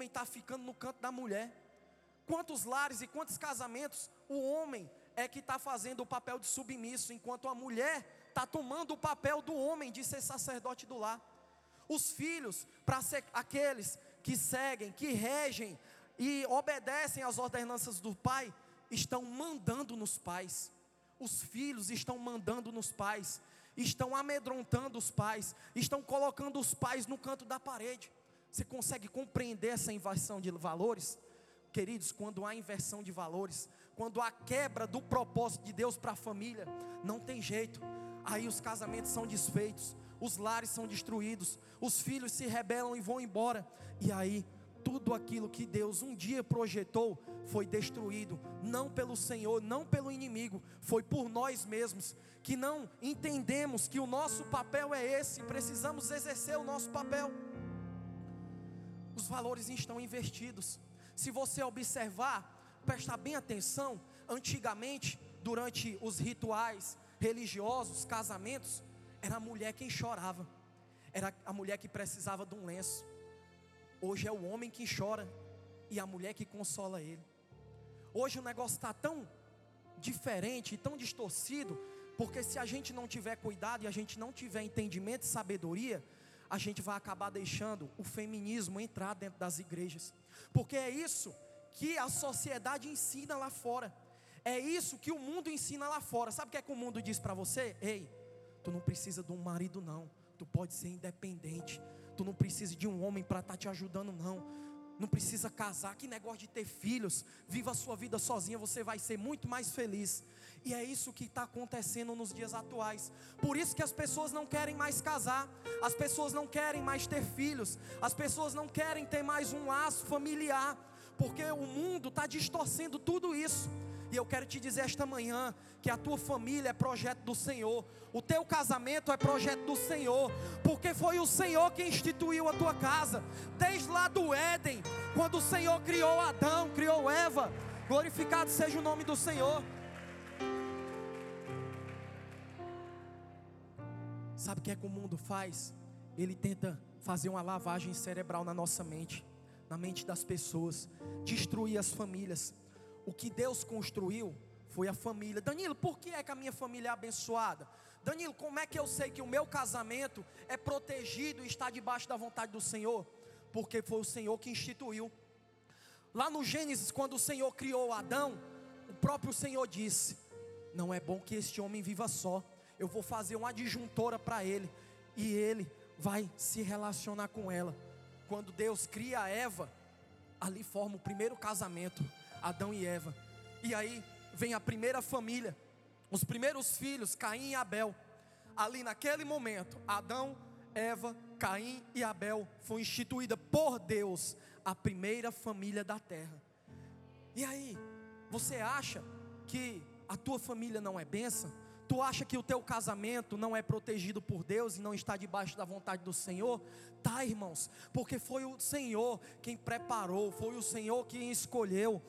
homem está ficando no canto da mulher. Quantos lares e quantos casamentos o homem é que está fazendo o papel de submisso, enquanto a mulher está tomando o papel do homem de ser sacerdote do lar. Os filhos, para ser aqueles que seguem, que regem e obedecem às ordenanças do pai, estão mandando nos pais. Os filhos estão mandando nos pais, estão amedrontando os pais, estão colocando os pais no canto da parede. Você consegue compreender essa inversão de valores? Queridos, quando há inversão de valores, quando há quebra do propósito de Deus para a família, não tem jeito. Aí os casamentos são desfeitos, os lares são destruídos, os filhos se rebelam e vão embora. E aí tudo aquilo que Deus um dia projetou foi destruído, não pelo Senhor, não pelo inimigo, foi por nós mesmos, que não entendemos que o nosso papel é esse, precisamos exercer o nosso papel. Os valores estão invertidos. Se você observar, prestar bem atenção, antigamente, durante os rituais religiosos, casamentos, era a mulher quem chorava, era a mulher que precisava de um lenço. Hoje é o homem que chora e a mulher que consola ele. Hoje o negócio está tão diferente, tão distorcido, porque se a gente não tiver cuidado e a gente não tiver entendimento e sabedoria, a gente vai acabar deixando o feminismo entrar dentro das igrejas, porque é isso que a sociedade ensina lá fora, é isso que o mundo ensina lá fora. Sabe o que é que o mundo diz para você? Ei, tu não precisa de um marido, não, tu pode ser independente, Tu não precisa de um homem para estar tá te ajudando, não. Não precisa casar, que negócio de ter filhos. Viva a sua vida sozinha, você vai ser muito mais feliz. E é isso que está acontecendo nos dias atuais. Por isso que as pessoas não querem mais casar, as pessoas não querem mais ter filhos, as pessoas não querem ter mais um laço familiar, porque o mundo está distorcendo tudo isso. E eu quero te dizer esta manhã que a tua família é projeto do Senhor, o teu casamento é projeto do Senhor, porque foi o Senhor que instituiu a tua casa, desde lá do Éden, quando o Senhor criou Adão, criou Eva. Glorificado seja o nome do Senhor. Sabe o que é que o mundo faz? Ele tenta fazer uma lavagem cerebral na nossa mente, na mente das pessoas, destruir as famílias o que Deus construiu foi a família. Danilo, por que é que a minha família é abençoada? Danilo, como é que eu sei que o meu casamento é protegido e está debaixo da vontade do Senhor? Porque foi o Senhor que instituiu. Lá no Gênesis, quando o Senhor criou Adão, o próprio Senhor disse: Não é bom que este homem viva só. Eu vou fazer uma adjuntora para ele e ele vai se relacionar com ela. Quando Deus cria a Eva, ali forma o primeiro casamento. Adão e Eva. E aí vem a primeira família, os primeiros filhos, Caim e Abel. Ali naquele momento, Adão, Eva, Caim e Abel foi instituída por Deus a primeira família da terra. E aí, você acha que a tua família não é bênção? Tu acha que o teu casamento não é protegido por Deus e não está debaixo da vontade do Senhor? Tá, irmãos, porque foi o Senhor quem preparou, foi o Senhor quem escolheu.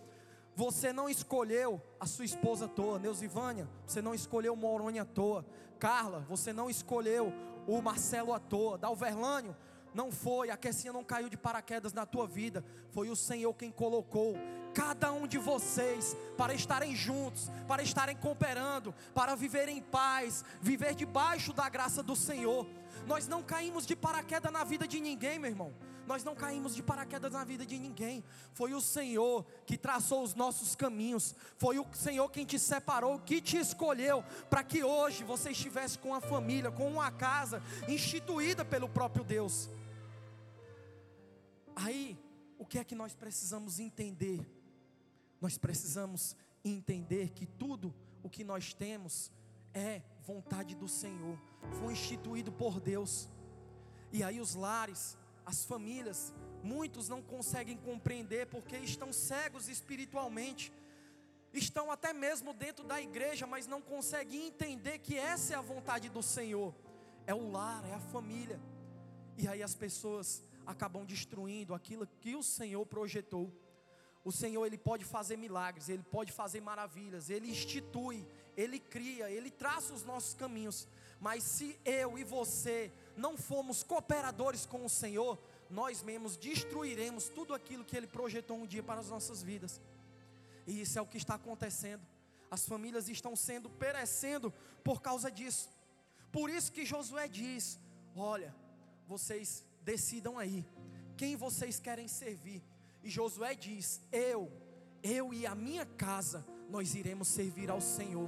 Você não escolheu a sua esposa à toa, Neusivânia, você não escolheu o Moroni à toa, Carla, você não escolheu o Marcelo à toa, Dalverlânio, não foi, a Kessinha não caiu de paraquedas na tua vida, foi o Senhor quem colocou cada um de vocês para estarem juntos, para estarem cooperando, para viver em paz, viver debaixo da graça do Senhor. Nós não caímos de paraquedas na vida de ninguém, meu irmão. Nós não caímos de paraquedas na vida de ninguém. Foi o Senhor que traçou os nossos caminhos. Foi o Senhor quem te separou, que te escolheu para que hoje você estivesse com a família, com uma casa instituída pelo próprio Deus. Aí, o que é que nós precisamos entender? Nós precisamos entender que tudo o que nós temos é vontade do Senhor, foi instituído por Deus. E aí os lares, as famílias, muitos não conseguem compreender porque estão cegos espiritualmente, estão até mesmo dentro da igreja, mas não conseguem entender que essa é a vontade do Senhor, é o lar, é a família. E aí as pessoas acabam destruindo aquilo que o Senhor projetou. O Senhor ele pode fazer milagres, ele pode fazer maravilhas, ele institui, ele cria, ele traça os nossos caminhos. Mas se eu e você não formos cooperadores com o Senhor, nós mesmos destruiremos tudo aquilo que Ele projetou um dia para as nossas vidas. E isso é o que está acontecendo. As famílias estão sendo perecendo por causa disso. Por isso que Josué diz: Olha, vocês decidam aí quem vocês querem servir. E Josué diz: Eu, eu e a minha casa, nós iremos servir ao Senhor.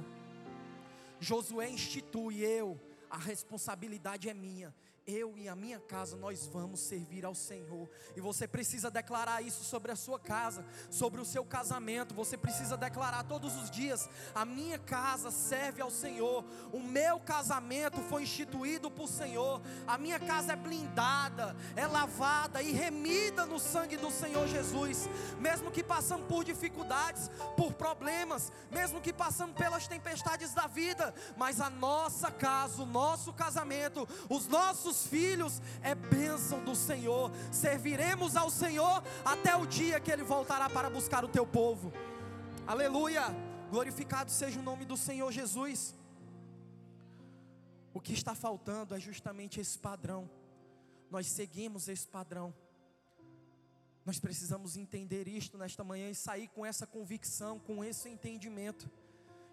Josué institui eu, a responsabilidade é minha eu e a minha casa nós vamos servir ao Senhor. E você precisa declarar isso sobre a sua casa, sobre o seu casamento. Você precisa declarar todos os dias: a minha casa serve ao Senhor. O meu casamento foi instituído por Senhor. A minha casa é blindada, é lavada e remida no sangue do Senhor Jesus. Mesmo que passamos por dificuldades, por problemas, mesmo que passamos pelas tempestades da vida, mas a nossa casa, o nosso casamento, os nossos filhos é bênção do Senhor. Serviremos ao Senhor até o dia que Ele voltará para buscar o teu povo. Aleluia! Glorificado seja o nome do Senhor Jesus. O que está faltando é justamente esse padrão. Nós seguimos esse padrão. Nós precisamos entender isto nesta manhã e sair com essa convicção, com esse entendimento.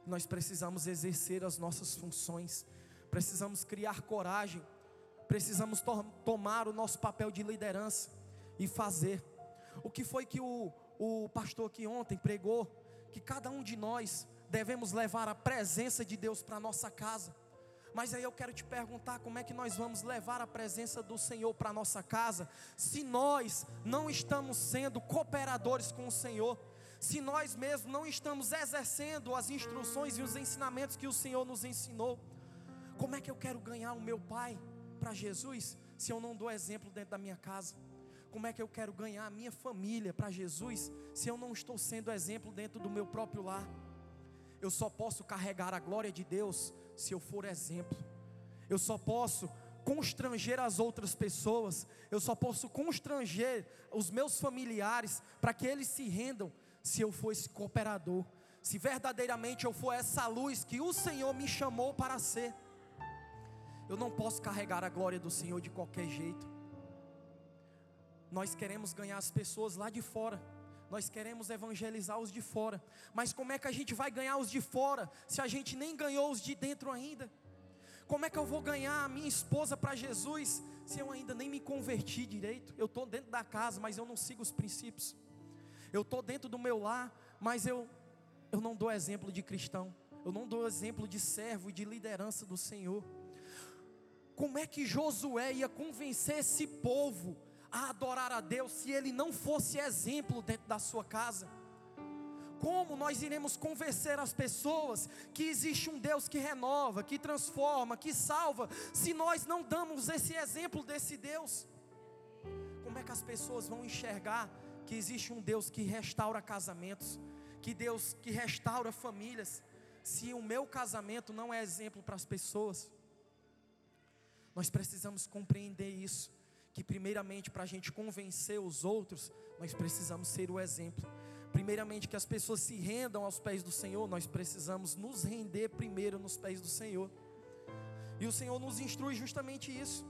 Nós precisamos exercer as nossas funções, precisamos criar coragem precisamos to tomar o nosso papel de liderança e fazer. O que foi que o, o pastor aqui ontem pregou? Que cada um de nós devemos levar a presença de Deus para nossa casa. Mas aí eu quero te perguntar como é que nós vamos levar a presença do Senhor para nossa casa, se nós não estamos sendo cooperadores com o Senhor, se nós mesmos não estamos exercendo as instruções e os ensinamentos que o Senhor nos ensinou. Como é que eu quero ganhar o meu pai? Para Jesus se eu não dou exemplo dentro da minha casa? Como é que eu quero ganhar a minha família para Jesus se eu não estou sendo exemplo dentro do meu próprio lar? Eu só posso carregar a glória de Deus se eu for exemplo. Eu só posso constranger as outras pessoas, eu só posso constranger os meus familiares para que eles se rendam se eu for esse cooperador, se verdadeiramente eu for essa luz que o Senhor me chamou para ser. Eu não posso carregar a glória do Senhor de qualquer jeito. Nós queremos ganhar as pessoas lá de fora. Nós queremos evangelizar os de fora. Mas como é que a gente vai ganhar os de fora se a gente nem ganhou os de dentro ainda? Como é que eu vou ganhar a minha esposa para Jesus se eu ainda nem me converti direito? Eu estou dentro da casa, mas eu não sigo os princípios. Eu estou dentro do meu lar, mas eu, eu não dou exemplo de cristão. Eu não dou exemplo de servo e de liderança do Senhor. Como é que Josué ia convencer esse povo a adorar a Deus se ele não fosse exemplo dentro da sua casa? Como nós iremos convencer as pessoas que existe um Deus que renova, que transforma, que salva, se nós não damos esse exemplo desse Deus? Como é que as pessoas vão enxergar que existe um Deus que restaura casamentos, que Deus que restaura famílias, se o meu casamento não é exemplo para as pessoas? Nós precisamos compreender isso. Que, primeiramente, para a gente convencer os outros, nós precisamos ser o exemplo. Primeiramente, que as pessoas se rendam aos pés do Senhor, nós precisamos nos render primeiro nos pés do Senhor. E o Senhor nos instrui justamente isso.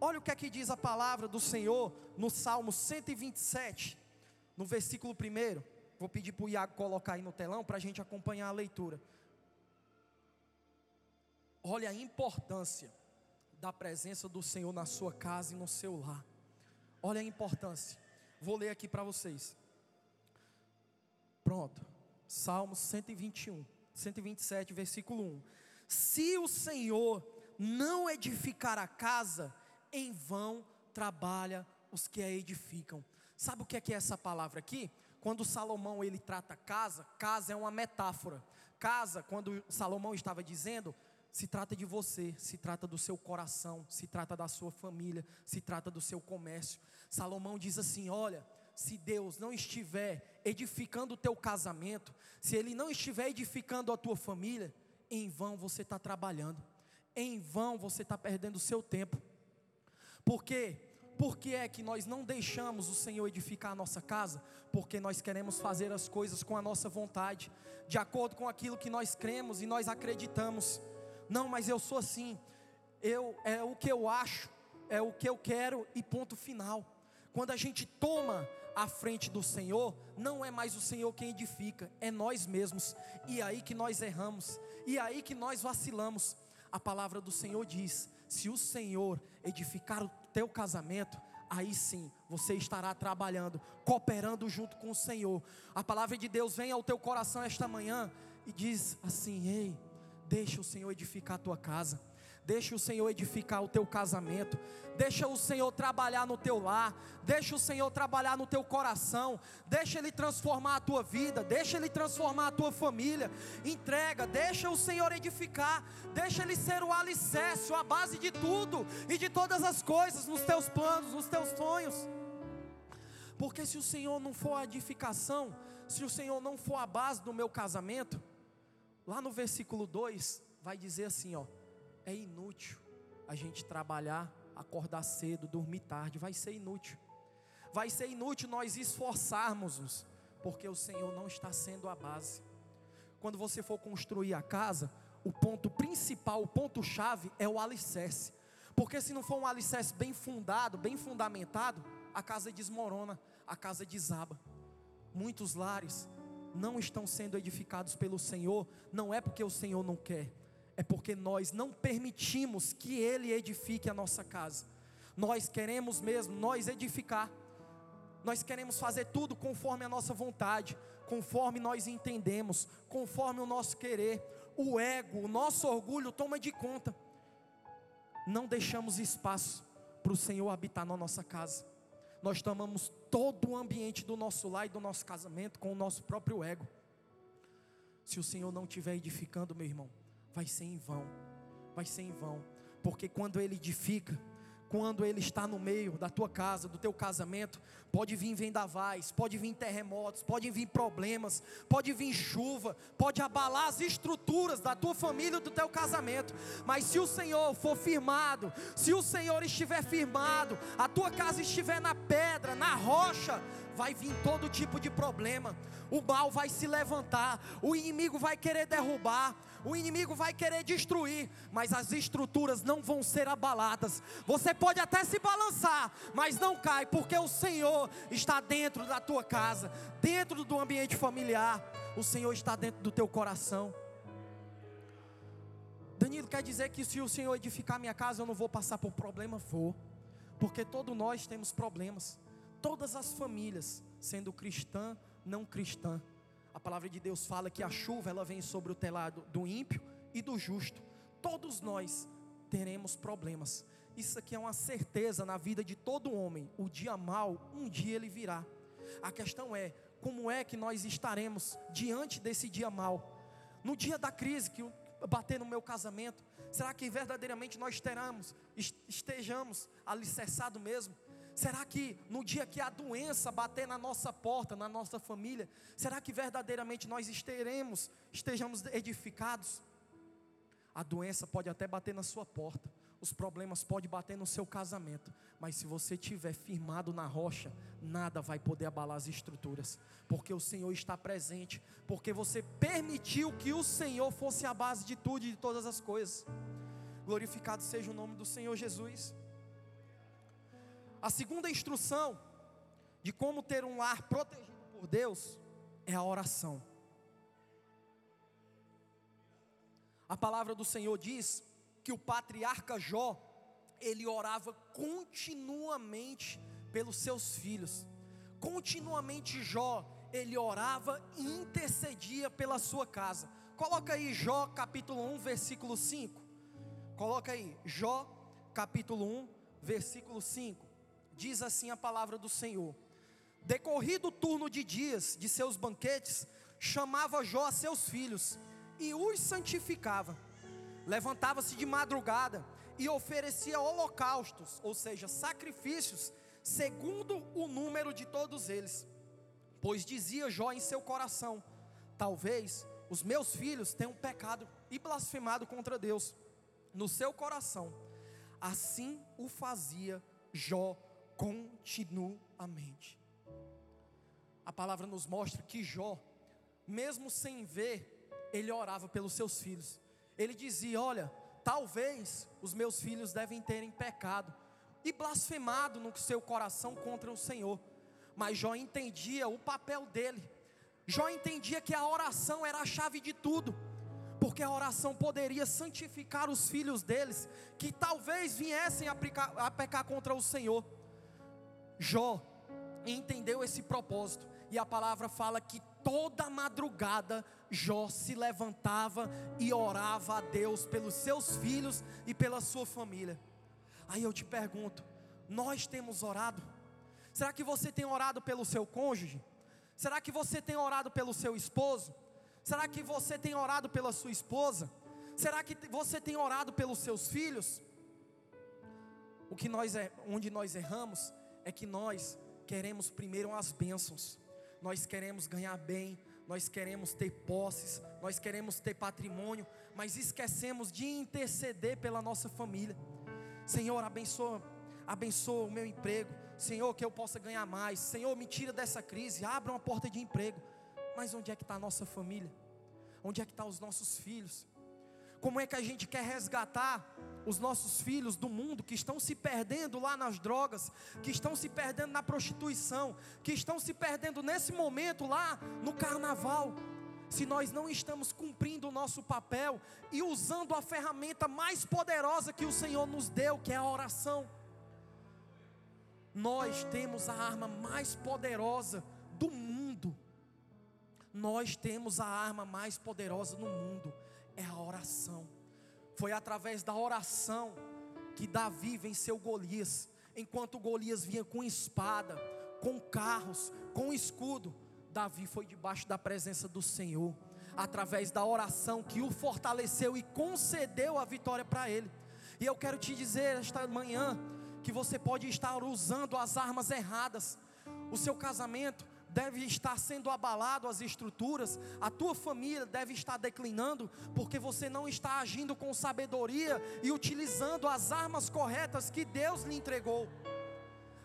Olha o que é que diz a palavra do Senhor no Salmo 127, no versículo 1. Vou pedir para o Iago colocar aí no telão para a gente acompanhar a leitura. Olha a importância da presença do Senhor na sua casa e no seu lar. Olha a importância. Vou ler aqui para vocês. Pronto. Salmo 121, 127, versículo 1. Se o Senhor não edificar a casa, em vão trabalha os que a edificam. Sabe o que é que é essa palavra aqui? Quando Salomão ele trata casa, casa é uma metáfora. Casa, quando Salomão estava dizendo, se trata de você, se trata do seu coração, se trata da sua família, se trata do seu comércio. Salomão diz assim: olha, se Deus não estiver edificando o teu casamento, se Ele não estiver edificando a tua família, em vão você está trabalhando, em vão você está perdendo o seu tempo. Por quê? Por que é que nós não deixamos o Senhor edificar a nossa casa? Porque nós queremos fazer as coisas com a nossa vontade, de acordo com aquilo que nós cremos e nós acreditamos. Não, mas eu sou assim. Eu é o que eu acho, é o que eu quero e ponto final. quando a gente toma a frente do Senhor, não é mais o Senhor quem edifica, é nós mesmos. E é aí que nós erramos, e é aí que nós vacilamos. A palavra do Senhor diz: se o Senhor edificar o teu casamento, aí sim você estará trabalhando, cooperando junto com o Senhor. A palavra de Deus vem ao teu coração esta manhã e diz assim: ei, deixa o Senhor edificar a tua casa. Deixa o Senhor edificar o teu casamento. Deixa o Senhor trabalhar no teu lar. Deixa o Senhor trabalhar no teu coração. Deixa Ele transformar a tua vida. Deixa Ele transformar a tua família. Entrega. Deixa o Senhor edificar. Deixa Ele ser o alicerce, a base de tudo e de todas as coisas, nos teus planos, nos teus sonhos. Porque se o Senhor não for a edificação, se o Senhor não for a base do meu casamento, lá no versículo 2 vai dizer assim, ó é inútil a gente trabalhar, acordar cedo, dormir tarde, vai ser inútil. Vai ser inútil nós esforçarmos-nos, porque o Senhor não está sendo a base. Quando você for construir a casa, o ponto principal, o ponto chave é o alicerce. Porque se não for um alicerce bem fundado, bem fundamentado, a casa desmorona, a casa desaba. Muitos lares não estão sendo edificados pelo Senhor, não é porque o Senhor não quer, é porque nós não permitimos que Ele edifique a nossa casa. Nós queremos mesmo, nós edificar. Nós queremos fazer tudo conforme a nossa vontade, conforme nós entendemos, conforme o nosso querer. O ego, o nosso orgulho toma de conta. Não deixamos espaço para o Senhor habitar na nossa casa. Nós tomamos todo o ambiente do nosso lar e do nosso casamento com o nosso próprio ego. Se o Senhor não estiver edificando, meu irmão, vai ser em vão. Vai ser em vão. Porque quando Ele edifica, quando Ele está no meio da tua casa, do teu casamento, pode vir vendavais, pode vir terremotos, pode vir problemas, pode vir chuva, pode abalar as estruturas da tua família, do teu casamento. Mas se o Senhor for firmado, se o Senhor estiver firmado, a tua casa estiver na pedra, na rocha, vai vir todo tipo de problema. O mal vai se levantar, o inimigo vai querer derrubar, o inimigo vai querer destruir, mas as estruturas não vão ser abaladas. Você pode até se balançar, mas não cai, porque o Senhor está dentro da tua casa, dentro do ambiente familiar. O Senhor está dentro do teu coração. Danilo quer dizer que se o Senhor edificar minha casa, eu não vou passar por problema? Vou, porque todos nós temos problemas, todas as famílias, sendo cristã, não cristã a palavra de Deus fala que a chuva ela vem sobre o telado do ímpio e do justo. Todos nós teremos problemas. Isso aqui é uma certeza na vida de todo homem. O dia mal, um dia ele virá. A questão é, como é que nós estaremos diante desse dia mal? No dia da crise que bater no meu casamento, será que verdadeiramente nós teramos, estejamos alicerçados mesmo? Será que no dia que a doença bater na nossa porta, na nossa família, será que verdadeiramente nós estaremos, estejamos edificados? A doença pode até bater na sua porta, os problemas podem bater no seu casamento, mas se você estiver firmado na rocha, nada vai poder abalar as estruturas, porque o Senhor está presente, porque você permitiu que o Senhor fosse a base de tudo e de todas as coisas. Glorificado seja o nome do Senhor Jesus. A segunda instrução de como ter um lar protegido por Deus é a oração. A palavra do Senhor diz que o patriarca Jó, ele orava continuamente pelos seus filhos. Continuamente Jó, ele orava e intercedia pela sua casa. Coloca aí Jó capítulo 1, versículo 5. Coloca aí Jó capítulo 1, versículo 5 diz assim a palavra do Senhor: Decorrido o turno de dias de seus banquetes, chamava Jó a seus filhos e os santificava. Levantava-se de madrugada e oferecia holocaustos, ou seja, sacrifícios, segundo o número de todos eles. Pois dizia Jó em seu coração: Talvez os meus filhos tenham pecado e blasfemado contra Deus. No seu coração, assim o fazia Jó continuamente. A palavra nos mostra que Jó, mesmo sem ver, ele orava pelos seus filhos. Ele dizia: Olha, talvez os meus filhos devem terem pecado. e blasfemado no seu coração contra o Senhor. Mas Jó entendia o papel dele. Jó entendia que a oração era a chave de tudo, porque a oração poderia santificar os filhos deles, que talvez viessem a pecar, a pecar contra o Senhor. Jó entendeu esse propósito, e a palavra fala que toda madrugada Jó se levantava e orava a Deus pelos seus filhos e pela sua família. Aí eu te pergunto: nós temos orado? Será que você tem orado pelo seu cônjuge? Será que você tem orado pelo seu esposo? Será que você tem orado pela sua esposa? Será que você tem orado pelos seus filhos? O que nós é, onde nós erramos é que nós queremos primeiro as bênçãos. Nós queremos ganhar bem, nós queremos ter posses, nós queremos ter patrimônio, mas esquecemos de interceder pela nossa família. Senhor, abençoa, abençoa o meu emprego. Senhor, que eu possa ganhar mais. Senhor, me tira dessa crise, abra uma porta de emprego. Mas onde é que está a nossa família? Onde é que estão tá os nossos filhos? Como é que a gente quer resgatar os nossos filhos do mundo que estão se perdendo lá nas drogas, que estão se perdendo na prostituição, que estão se perdendo nesse momento lá no carnaval? Se nós não estamos cumprindo o nosso papel e usando a ferramenta mais poderosa que o Senhor nos deu, que é a oração nós temos a arma mais poderosa do mundo. Nós temos a arma mais poderosa no mundo, é a oração. Foi através da oração que Davi venceu Golias, enquanto Golias vinha com espada, com carros, com escudo. Davi foi debaixo da presença do Senhor, através da oração que o fortaleceu e concedeu a vitória para ele. E eu quero te dizer esta manhã, que você pode estar usando as armas erradas. O seu casamento deve estar sendo abalado as estruturas, a tua família deve estar declinando, porque você não está agindo com sabedoria e utilizando as armas corretas que Deus lhe entregou.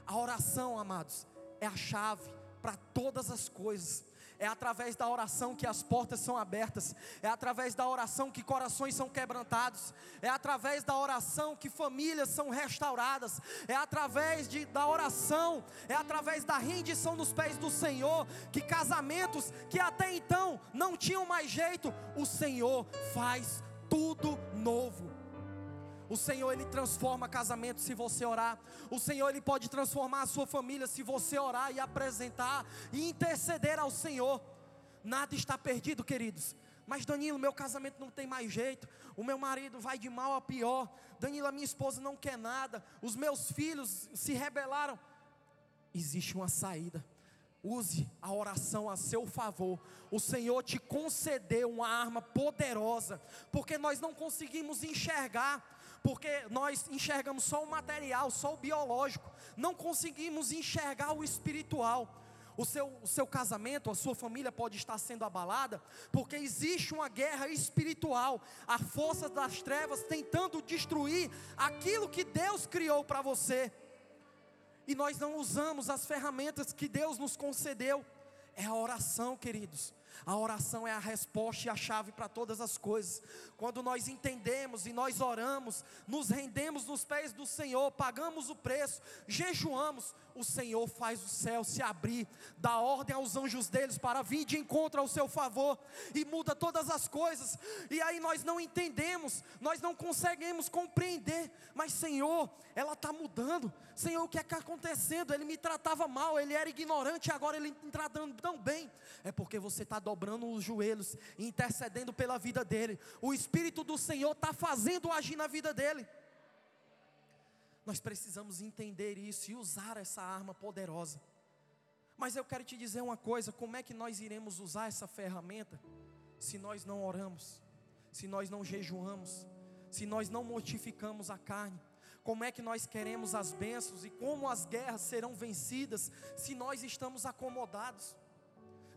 A oração, amados, é a chave para todas as coisas. É através da oração que as portas são abertas. É através da oração que corações são quebrantados. É através da oração que famílias são restauradas. É através de, da oração, é através da rendição nos pés do Senhor que casamentos que até então não tinham mais jeito, o Senhor faz tudo novo. O Senhor ele transforma casamento se você orar. O Senhor ele pode transformar a sua família se você orar e apresentar e interceder ao Senhor. Nada está perdido, queridos. Mas Danilo, meu casamento não tem mais jeito. O meu marido vai de mal a pior. Danilo, a minha esposa não quer nada. Os meus filhos se rebelaram. Existe uma saída. Use a oração a seu favor. O Senhor te concedeu uma arma poderosa, porque nós não conseguimos enxergar porque nós enxergamos só o material, só o biológico, não conseguimos enxergar o espiritual. O seu, o seu casamento, a sua família pode estar sendo abalada, porque existe uma guerra espiritual, a força das trevas tentando destruir aquilo que Deus criou para você, e nós não usamos as ferramentas que Deus nos concedeu, é a oração, queridos. A oração é a resposta e a chave para todas as coisas. Quando nós entendemos e nós oramos, nos rendemos nos pés do Senhor, pagamos o preço, jejuamos, o Senhor faz o céu se abrir, dá ordem aos anjos deles para vir de encontro ao seu favor e muda todas as coisas. E aí nós não entendemos, nós não conseguimos compreender, mas Senhor, ela está mudando. Senhor, o que é que está acontecendo? Ele me tratava mal, ele era ignorante, agora ele está tratando tão bem. É porque você está dobrando os joelhos, intercedendo pela vida dele. O Espírito do Senhor está fazendo agir na vida dele. Nós precisamos entender isso e usar essa arma poderosa. Mas eu quero te dizer uma coisa: como é que nós iremos usar essa ferramenta se nós não oramos, se nós não jejuamos, se nós não mortificamos a carne? Como é que nós queremos as bênçãos e como as guerras serão vencidas se nós estamos acomodados?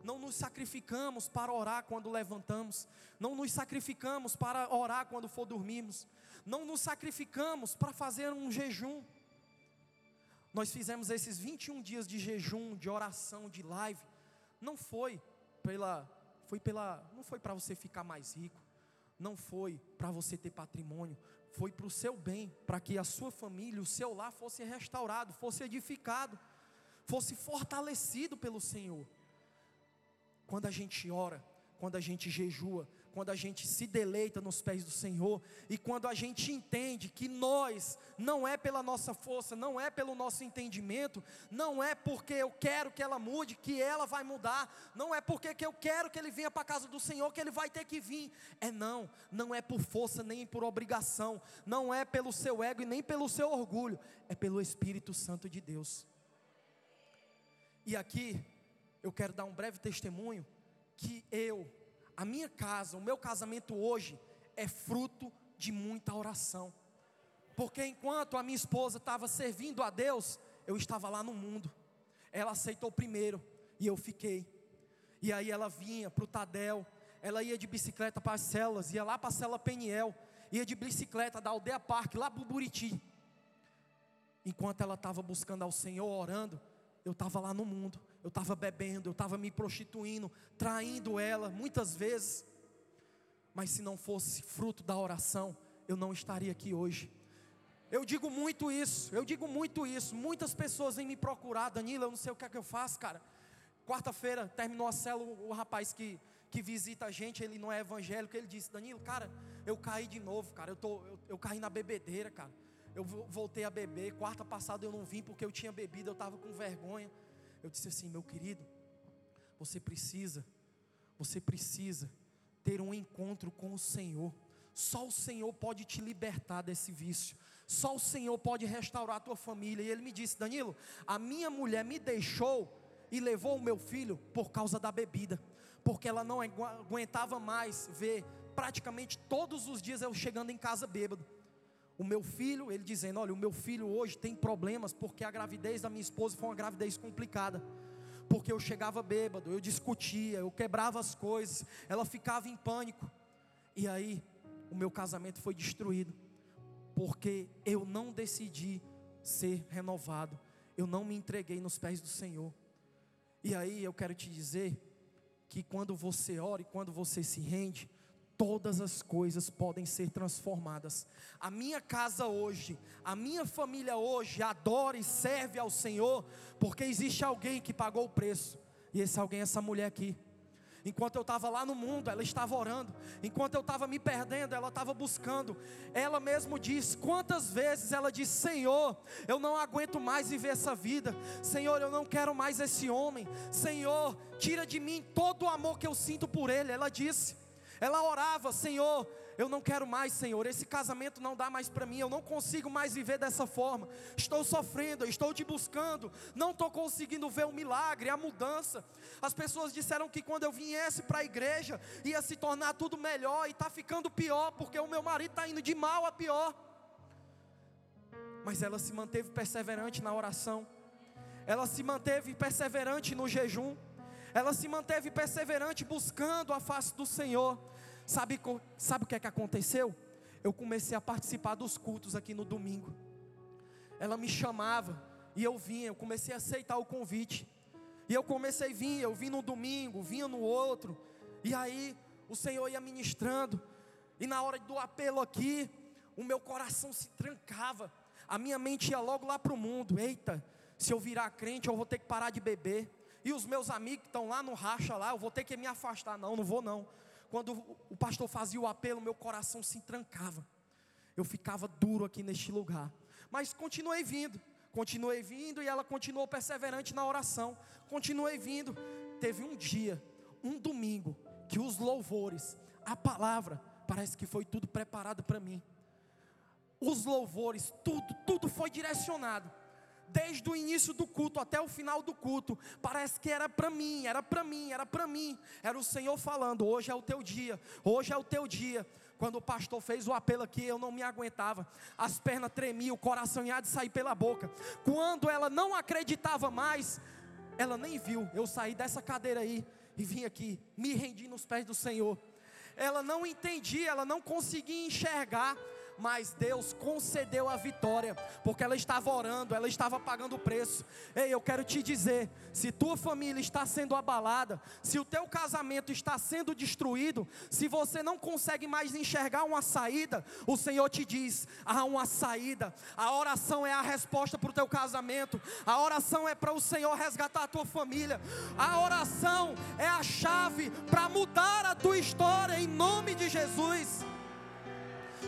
Não nos sacrificamos para orar quando levantamos, não nos sacrificamos para orar quando for dormirmos, não nos sacrificamos para fazer um jejum. Nós fizemos esses 21 dias de jejum, de oração, de live. Não foi pela foi pela não foi para você ficar mais rico. Não foi para você ter patrimônio, foi para o seu bem, para que a sua família, o seu lar fosse restaurado, fosse edificado, fosse fortalecido pelo Senhor. Quando a gente ora, quando a gente jejua, quando a gente se deleita nos pés do Senhor e quando a gente entende que nós não é pela nossa força, não é pelo nosso entendimento, não é porque eu quero que ela mude que ela vai mudar, não é porque que eu quero que ele venha para a casa do Senhor que ele vai ter que vir. É não, não é por força nem por obrigação, não é pelo seu ego e nem pelo seu orgulho, é pelo Espírito Santo de Deus. E aqui eu quero dar um breve testemunho que eu a minha casa, o meu casamento hoje é fruto de muita oração. Porque enquanto a minha esposa estava servindo a Deus, eu estava lá no mundo. Ela aceitou primeiro e eu fiquei. E aí ela vinha para o Tadel, ela ia de bicicleta para as celas, ia lá para a cela Peniel, ia de bicicleta da aldeia Parque, lá para o Buriti. Enquanto ela estava buscando ao Senhor, orando, eu estava lá no mundo, eu estava bebendo, eu estava me prostituindo, traindo ela muitas vezes. Mas se não fosse fruto da oração, eu não estaria aqui hoje. Eu digo muito isso, eu digo muito isso. Muitas pessoas vêm me procurar, Danilo, eu não sei o que é que eu faço, cara. Quarta-feira terminou a célula, o rapaz que, que visita a gente, ele não é evangélico, ele disse: Danilo, cara, eu caí de novo, cara. Eu, tô, eu, eu caí na bebedeira, cara eu voltei a beber. Quarta passada eu não vim porque eu tinha bebido, eu estava com vergonha. Eu disse assim, meu querido, você precisa, você precisa ter um encontro com o Senhor. Só o Senhor pode te libertar desse vício. Só o Senhor pode restaurar a tua família. E ele me disse, Danilo, a minha mulher me deixou e levou o meu filho por causa da bebida, porque ela não aguentava mais ver praticamente todos os dias eu chegando em casa bêbado. O meu filho, ele dizendo: Olha, o meu filho hoje tem problemas porque a gravidez da minha esposa foi uma gravidez complicada. Porque eu chegava bêbado, eu discutia, eu quebrava as coisas, ela ficava em pânico. E aí, o meu casamento foi destruído. Porque eu não decidi ser renovado. Eu não me entreguei nos pés do Senhor. E aí eu quero te dizer que quando você ora e quando você se rende, todas as coisas podem ser transformadas. A minha casa hoje, a minha família hoje adora e serve ao Senhor, porque existe alguém que pagou o preço, e esse alguém é essa mulher aqui. Enquanto eu estava lá no mundo, ela estava orando. Enquanto eu estava me perdendo, ela estava buscando. Ela mesmo diz: quantas vezes ela diz: Senhor, eu não aguento mais viver essa vida. Senhor, eu não quero mais esse homem. Senhor, tira de mim todo o amor que eu sinto por ele. Ela disse. Ela orava, Senhor, eu não quero mais, Senhor. Esse casamento não dá mais para mim. Eu não consigo mais viver dessa forma. Estou sofrendo, estou te buscando. Não estou conseguindo ver o milagre, a mudança. As pessoas disseram que quando eu viesse para a igreja ia se tornar tudo melhor e está ficando pior porque o meu marido está indo de mal a pior. Mas ela se manteve perseverante na oração. Ela se manteve perseverante no jejum. Ela se manteve perseverante buscando a face do Senhor. Sabe, sabe o que é que aconteceu? Eu comecei a participar dos cultos aqui no domingo. Ela me chamava e eu vinha, eu comecei a aceitar o convite. E eu comecei a vir, eu vim no domingo, vinha no outro. E aí o Senhor ia ministrando. E na hora do apelo aqui, o meu coração se trancava. A minha mente ia logo lá para o mundo. Eita, se eu virar crente, eu vou ter que parar de beber. E os meus amigos que estão lá no racha lá, eu vou ter que me afastar. Não, não vou não. Quando o pastor fazia o apelo, meu coração se trancava. Eu ficava duro aqui neste lugar. Mas continuei vindo, continuei vindo e ela continuou perseverante na oração. Continuei vindo. Teve um dia, um domingo, que os louvores, a palavra, parece que foi tudo preparado para mim. Os louvores, tudo, tudo foi direcionado desde o início do culto até o final do culto, parece que era para mim, era para mim, era para mim. Era o Senhor falando: hoje é o teu dia, hoje é o teu dia. Quando o pastor fez o apelo aqui, eu não me aguentava, as pernas tremiam, o coração ia de sair pela boca. Quando ela não acreditava mais, ela nem viu eu saí dessa cadeira aí e vim aqui, me rendi nos pés do Senhor. Ela não entendia, ela não conseguia enxergar mas Deus concedeu a vitória, porque ela estava orando, ela estava pagando o preço. Ei, eu quero te dizer: se tua família está sendo abalada, se o teu casamento está sendo destruído, se você não consegue mais enxergar uma saída, o Senhor te diz: há uma saída. A oração é a resposta para o teu casamento, a oração é para o Senhor resgatar a tua família, a oração é a chave para mudar a tua história em nome de Jesus.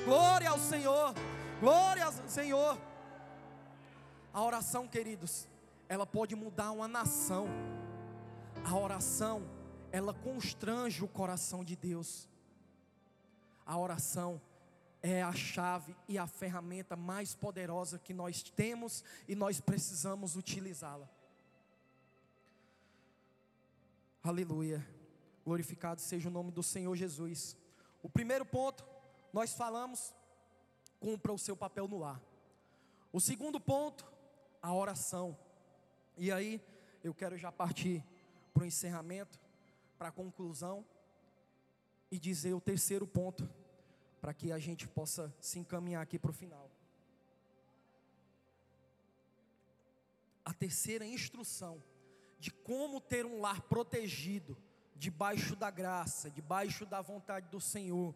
Glória ao Senhor. Glória ao Senhor. A oração, queridos, ela pode mudar uma nação. A oração, ela constrange o coração de Deus. A oração é a chave e a ferramenta mais poderosa que nós temos e nós precisamos utilizá-la. Aleluia. Glorificado seja o nome do Senhor Jesus. O primeiro ponto nós falamos, cumpra o seu papel no lar. O segundo ponto, a oração. E aí, eu quero já partir para o encerramento, para a conclusão, e dizer o terceiro ponto, para que a gente possa se encaminhar aqui para o final. A terceira instrução de como ter um lar protegido, debaixo da graça, debaixo da vontade do Senhor,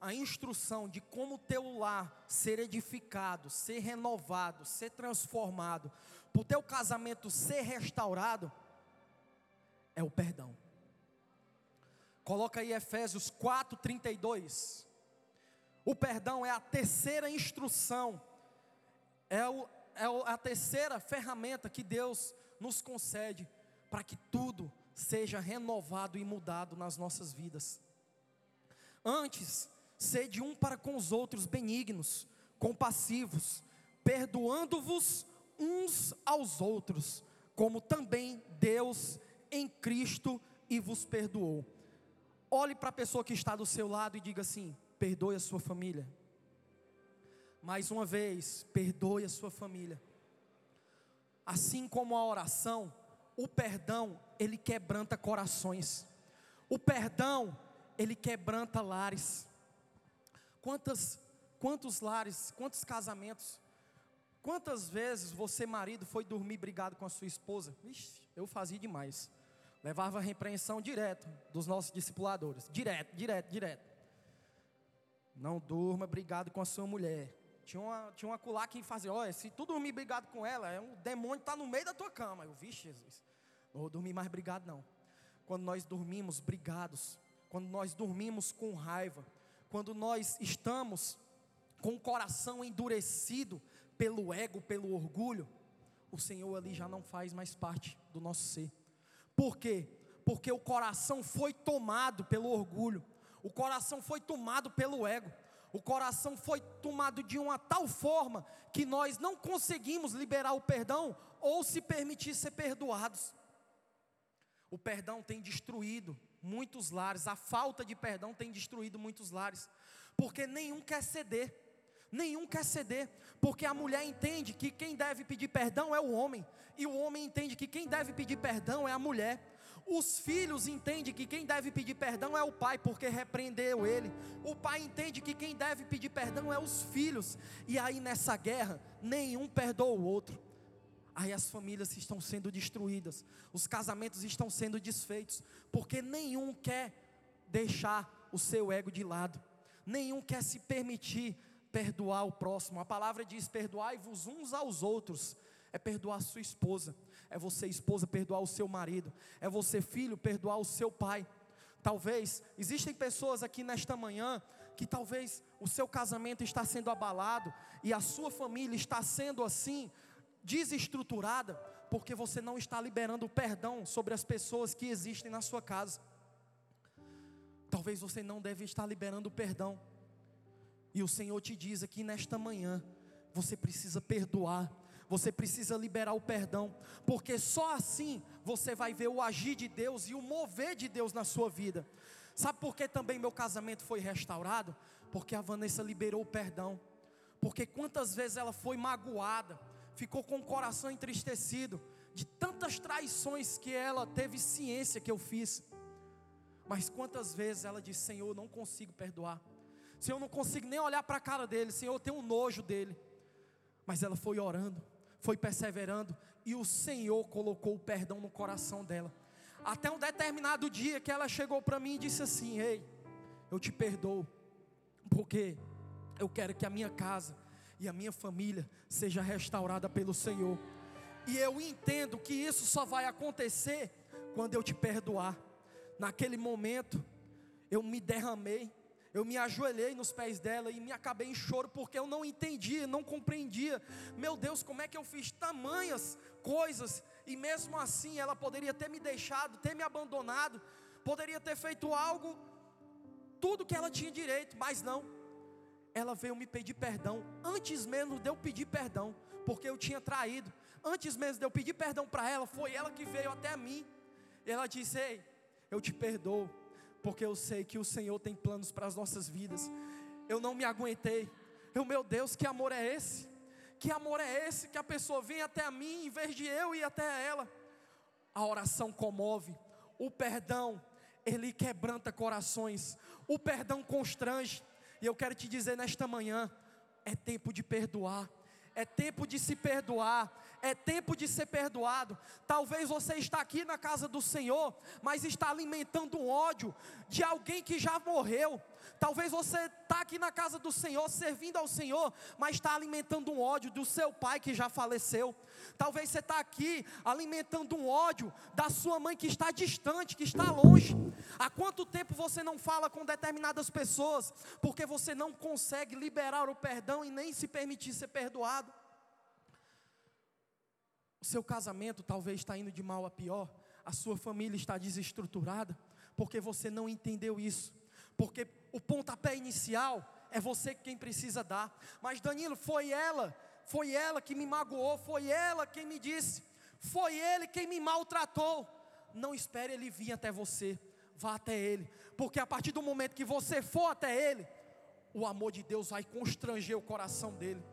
a instrução de como teu lar ser edificado, ser renovado, ser transformado, para o teu casamento ser restaurado, é o perdão. Coloca aí Efésios 4:32. O perdão é a terceira instrução, é, o, é a terceira ferramenta que Deus nos concede para que tudo seja renovado e mudado nas nossas vidas. Antes, Sede um para com os outros benignos, compassivos, perdoando-vos uns aos outros, como também Deus em Cristo e vos perdoou. Olhe para a pessoa que está do seu lado e diga assim: perdoe a sua família. Mais uma vez, perdoe a sua família. Assim como a oração, o perdão, ele quebranta corações. O perdão, ele quebranta lares. Quantas, quantos lares, quantos casamentos, quantas vezes você, marido, foi dormir brigado com a sua esposa? Ixi, eu fazia demais. Levava repreensão direto dos nossos discipuladores. Direto, direto, direto. Não durma brigado com a sua mulher. Tinha uma, tinha uma culá que fazia, olha, se tu dormir brigado com ela, é um demônio está no meio da tua cama. Eu, vi Jesus, não vou dormir mais brigado não. Quando nós dormimos brigados, quando nós dormimos com raiva, quando nós estamos com o coração endurecido pelo ego, pelo orgulho, o Senhor ali já não faz mais parte do nosso ser. Por quê? Porque o coração foi tomado pelo orgulho, o coração foi tomado pelo ego, o coração foi tomado de uma tal forma que nós não conseguimos liberar o perdão ou se permitir ser perdoados. O perdão tem destruído muitos lares, a falta de perdão tem destruído muitos lares, porque nenhum quer ceder, nenhum quer ceder, porque a mulher entende que quem deve pedir perdão é o homem, e o homem entende que quem deve pedir perdão é a mulher. Os filhos entendem que quem deve pedir perdão é o pai, porque repreendeu ele. O pai entende que quem deve pedir perdão é os filhos. E aí nessa guerra, nenhum perdoa o outro aí as famílias estão sendo destruídas, os casamentos estão sendo desfeitos, porque nenhum quer deixar o seu ego de lado, nenhum quer se permitir perdoar o próximo. A palavra diz: perdoai-vos uns aos outros. É perdoar a sua esposa, é você, esposa, perdoar o seu marido, é você, filho, perdoar o seu pai. Talvez, existem pessoas aqui nesta manhã que talvez o seu casamento está sendo abalado e a sua família está sendo assim, desestruturada, porque você não está liberando o perdão sobre as pessoas que existem na sua casa. Talvez você não deve estar liberando o perdão. E o Senhor te diz aqui nesta manhã: você precisa perdoar, você precisa liberar o perdão, porque só assim você vai ver o agir de Deus e o mover de Deus na sua vida. Sabe por que também meu casamento foi restaurado? Porque a Vanessa liberou o perdão. Porque quantas vezes ela foi magoada, ficou com o coração entristecido de tantas traições que ela teve ciência que eu fiz. Mas quantas vezes ela disse: Senhor, não consigo perdoar. Senhor, eu não consigo nem olhar para a cara dele, Senhor, eu tenho um nojo dele. Mas ela foi orando, foi perseverando, e o Senhor colocou o perdão no coração dela. Até um determinado dia que ela chegou para mim e disse assim: Ei, eu te perdoo, porque eu quero que a minha casa e a minha família seja restaurada pelo Senhor. E eu entendo que isso só vai acontecer quando eu te perdoar. Naquele momento, eu me derramei, eu me ajoelhei nos pés dela e me acabei em choro porque eu não entendia, não compreendia. Meu Deus, como é que eu fiz tamanhas coisas e mesmo assim ela poderia ter me deixado, ter me abandonado, poderia ter feito algo, tudo que ela tinha direito, mas não. Ela veio me pedir perdão antes mesmo de eu pedir perdão, porque eu tinha traído. Antes mesmo de eu pedir perdão para ela, foi ela que veio até mim. E ela disse: Ei, eu te perdoo, porque eu sei que o Senhor tem planos para as nossas vidas. Eu não me aguentei. Eu, meu Deus, que amor é esse? Que amor é esse que a pessoa vem até mim em vez de eu ir até ela? A oração comove, o perdão, ele quebranta corações, o perdão constrange. E eu quero te dizer nesta manhã: é tempo de perdoar, é tempo de se perdoar, é tempo de ser perdoado. Talvez você está aqui na casa do Senhor, mas está alimentando um ódio de alguém que já morreu. Talvez você está aqui na casa do Senhor, servindo ao Senhor, mas está alimentando um ódio do seu pai que já faleceu. Talvez você está aqui alimentando um ódio da sua mãe que está distante, que está longe. Há quanto tempo você não fala com determinadas pessoas, porque você não consegue liberar o perdão e nem se permitir ser perdoado? Seu casamento talvez está indo de mal a pior, a sua família está desestruturada, porque você não entendeu isso. Porque o pontapé inicial é você quem precisa dar. Mas Danilo, foi ela, foi ela que me magoou, foi ela quem me disse, foi ele quem me maltratou. Não espere ele vir até você, vá até ele, porque a partir do momento que você for até ele, o amor de Deus vai constranger o coração dele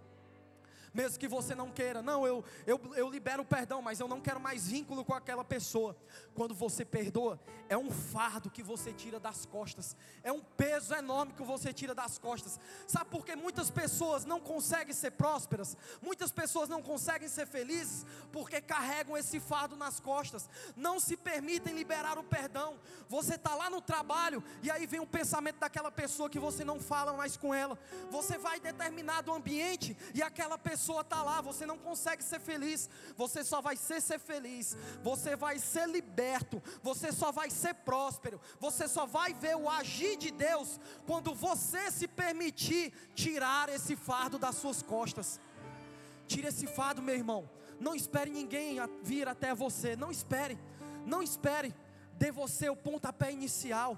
mesmo que você não queira. Não, eu, eu, eu libero o perdão, mas eu não quero mais vínculo com aquela pessoa. Quando você perdoa, é um fardo que você tira das costas, é um peso enorme que você tira das costas. Sabe por que muitas pessoas não conseguem ser prósperas? Muitas pessoas não conseguem ser felizes porque carregam esse fardo nas costas, não se permitem liberar o perdão. Você está lá no trabalho e aí vem o pensamento daquela pessoa que você não fala mais com ela. Você vai em determinado ambiente e aquela pessoa pessoa está lá, você não consegue ser feliz, você só vai ser ser feliz, você vai ser liberto, você só vai ser próspero, você só vai ver o agir de Deus quando você se permitir tirar esse fardo das suas costas. Tire esse fardo, meu irmão. Não espere ninguém vir até você, não espere, não espere. Dê você o pontapé inicial,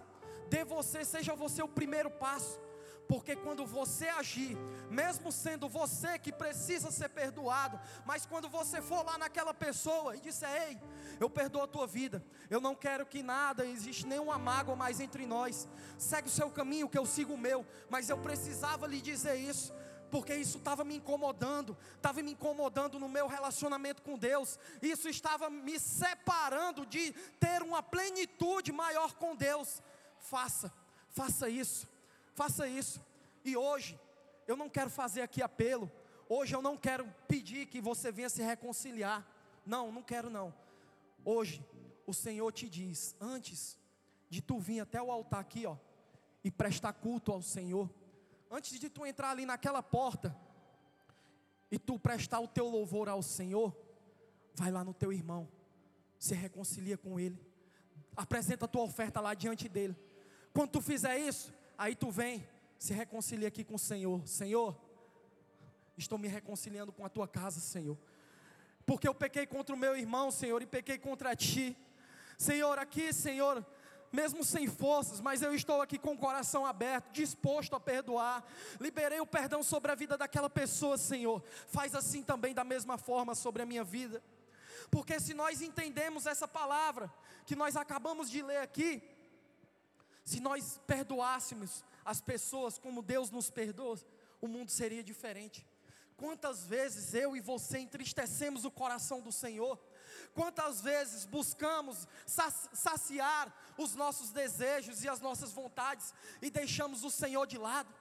dê você, seja você o primeiro passo. Porque quando você agir, mesmo sendo você que precisa ser perdoado, mas quando você for lá naquela pessoa e disser: Ei, eu perdoo a tua vida, eu não quero que nada, existe nenhuma mágoa mais entre nós, segue o seu caminho, que eu sigo o meu, mas eu precisava lhe dizer isso porque isso estava me incomodando, estava me incomodando no meu relacionamento com Deus, isso estava me separando de ter uma plenitude maior com Deus. Faça, faça isso. Faça isso. E hoje, eu não quero fazer aqui apelo. Hoje eu não quero pedir que você venha se reconciliar. Não, não quero não. Hoje, o Senhor te diz, antes de tu vir até o altar aqui, ó, e prestar culto ao Senhor, antes de tu entrar ali naquela porta e tu prestar o teu louvor ao Senhor, vai lá no teu irmão, se reconcilia com ele, apresenta a tua oferta lá diante dele. Quando tu fizer isso, Aí tu vem, se reconcilia aqui com o Senhor. Senhor, estou me reconciliando com a tua casa, Senhor. Porque eu pequei contra o meu irmão, Senhor, e pequei contra ti. Senhor, aqui, Senhor, mesmo sem forças, mas eu estou aqui com o coração aberto, disposto a perdoar. Liberei o perdão sobre a vida daquela pessoa, Senhor. Faz assim também da mesma forma sobre a minha vida. Porque se nós entendemos essa palavra que nós acabamos de ler aqui, se nós perdoássemos as pessoas como Deus nos perdoa, o mundo seria diferente. Quantas vezes eu e você entristecemos o coração do Senhor? Quantas vezes buscamos saciar os nossos desejos e as nossas vontades e deixamos o Senhor de lado?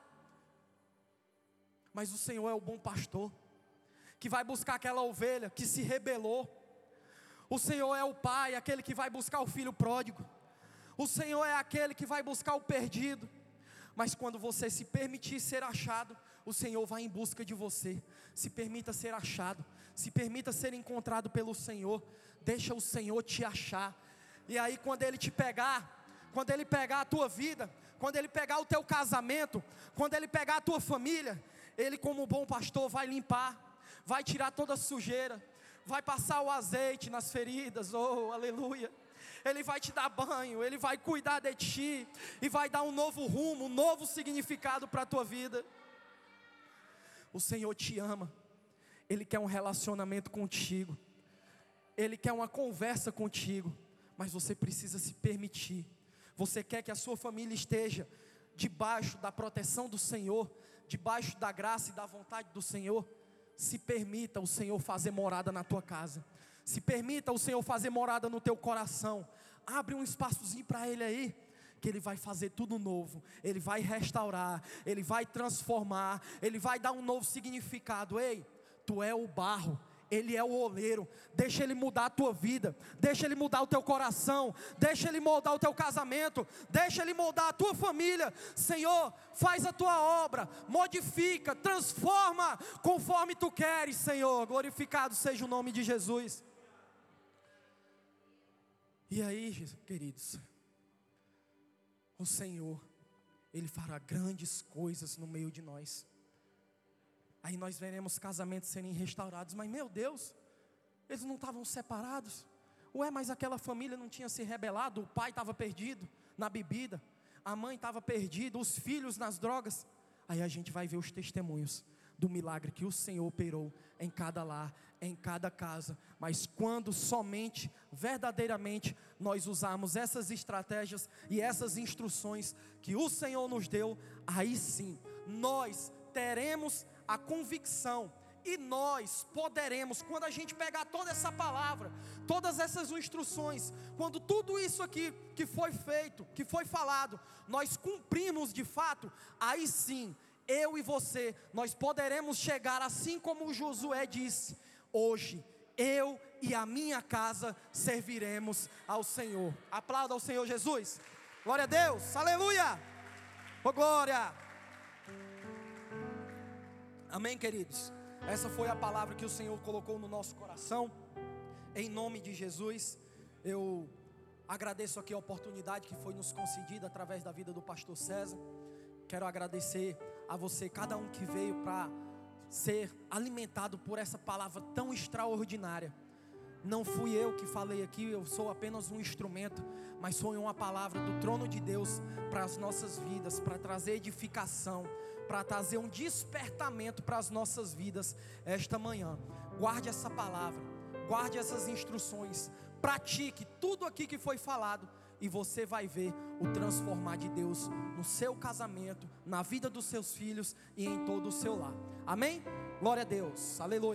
Mas o Senhor é o bom pastor, que vai buscar aquela ovelha que se rebelou. O Senhor é o pai, aquele que vai buscar o filho pródigo. O Senhor é aquele que vai buscar o perdido. Mas quando você se permitir ser achado, o Senhor vai em busca de você. Se permita ser achado, se permita ser encontrado pelo Senhor. Deixa o Senhor te achar. E aí quando ele te pegar, quando ele pegar a tua vida, quando ele pegar o teu casamento, quando ele pegar a tua família, ele como bom pastor vai limpar, vai tirar toda a sujeira, vai passar o azeite nas feridas. Oh, aleluia. Ele vai te dar banho, Ele vai cuidar de ti e vai dar um novo rumo, um novo significado para a tua vida. O Senhor te ama, Ele quer um relacionamento contigo, Ele quer uma conversa contigo, mas você precisa se permitir. Você quer que a sua família esteja debaixo da proteção do Senhor, debaixo da graça e da vontade do Senhor? Se permita o Senhor fazer morada na tua casa. Se permita o Senhor fazer morada no teu coração. Abre um espaçozinho para Ele aí que Ele vai fazer tudo novo, Ele vai restaurar, Ele vai transformar, Ele vai dar um novo significado. Ei, tu é o barro, Ele é o oleiro, deixa Ele mudar a tua vida, deixa Ele mudar o teu coração, deixa Ele moldar o teu casamento, deixa Ele moldar a tua família. Senhor, faz a tua obra, modifica, transforma conforme tu queres, Senhor. Glorificado seja o nome de Jesus. E aí, queridos, o Senhor, Ele fará grandes coisas no meio de nós. Aí nós veremos casamentos serem restaurados, mas meu Deus, eles não estavam separados. Ué, mas aquela família não tinha se rebelado, o pai estava perdido na bebida, a mãe estava perdida, os filhos nas drogas. Aí a gente vai ver os testemunhos do milagre que o Senhor operou em cada lar, em cada casa. Mas quando somente, verdadeiramente, nós usarmos essas estratégias e essas instruções que o Senhor nos deu, aí sim, nós teremos a convicção e nós poderemos, quando a gente pegar toda essa palavra, todas essas instruções, quando tudo isso aqui que foi feito, que foi falado, nós cumprimos de fato, aí sim eu e você, nós poderemos chegar assim como Josué disse: hoje eu e a minha casa serviremos ao Senhor. Aplauda ao Senhor Jesus. Glória a Deus. Aleluia. Oh glória. Amém, queridos. Essa foi a palavra que o Senhor colocou no nosso coração. Em nome de Jesus, eu agradeço aqui a oportunidade que foi nos concedida através da vida do pastor César. Quero agradecer a você, cada um que veio para ser alimentado por essa palavra tão extraordinária. Não fui eu que falei aqui, eu sou apenas um instrumento, mas foi uma palavra do trono de Deus para as nossas vidas, para trazer edificação, para trazer um despertamento para as nossas vidas esta manhã. Guarde essa palavra, guarde essas instruções, pratique tudo aqui que foi falado e você vai ver o transformar de Deus no seu casamento, na vida dos seus filhos e em todo o seu lar. Amém? Glória a Deus. Aleluia.